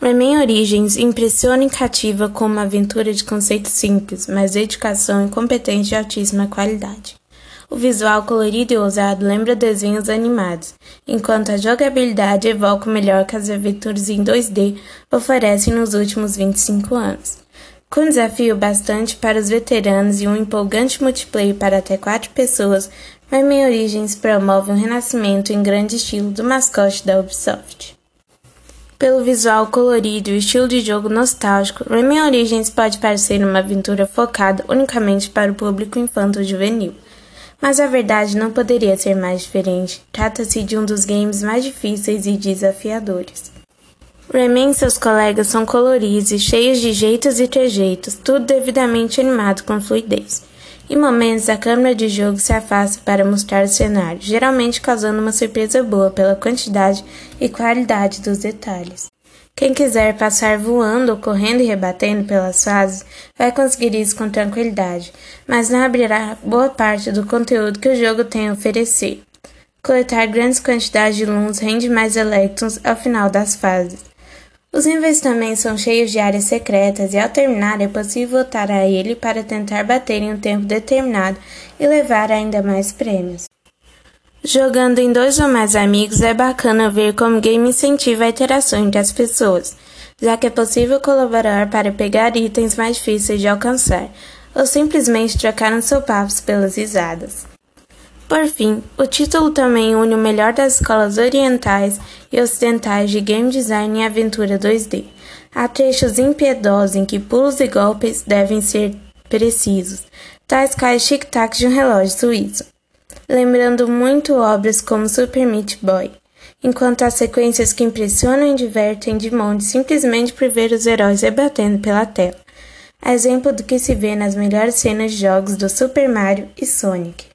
Rayman Origins impressiona e cativa com uma aventura de conceito simples, mas dedicação e competência de altíssima qualidade. O visual colorido e ousado lembra desenhos animados, enquanto a jogabilidade evoca o melhor que as aventuras em 2D oferecem nos últimos 25 anos. Com desafio bastante para os veteranos e um empolgante multiplayer para até quatro pessoas, Rayman Origins promove um renascimento em grande estilo do mascote da Ubisoft. Pelo visual colorido e estilo de jogo nostálgico, Rayman Origins pode parecer uma aventura focada unicamente para o público infanto-juvenil. Mas a verdade não poderia ser mais diferente. Trata-se de um dos games mais difíceis e desafiadores. Rayman e seus colegas são coloridos e cheios de jeitos e trejeitos, tudo devidamente animado com fluidez. Em momentos, a câmera de jogo se afasta para mostrar o cenário, geralmente causando uma surpresa boa pela quantidade e qualidade dos detalhes. Quem quiser passar voando correndo e rebatendo pelas fases vai conseguir isso com tranquilidade, mas não abrirá boa parte do conteúdo que o jogo tem a oferecer. Coletar grandes quantidades de luns rende mais electrons ao final das fases. Os também são cheios de áreas secretas e ao terminar é possível voltar a ele para tentar bater em um tempo determinado e levar ainda mais prêmios. Jogando em dois ou mais amigos é bacana ver como o game incentiva a interação entre as pessoas, já que é possível colaborar para pegar itens mais difíceis de alcançar, ou simplesmente trocar uns sopapos pelas risadas. Por fim, o título também une o melhor das escolas orientais e ocidentais de game design e aventura 2D. Há trechos impiedosos em que pulos e golpes devem ser precisos, tais quais tic-tacs de um relógio suíço lembrando muito obras como Super Meat Boy, enquanto há sequências que impressionam e divertem de monte simplesmente por ver os heróis rebatendo pela tela, exemplo do que se vê nas melhores cenas de jogos do Super Mario e Sonic.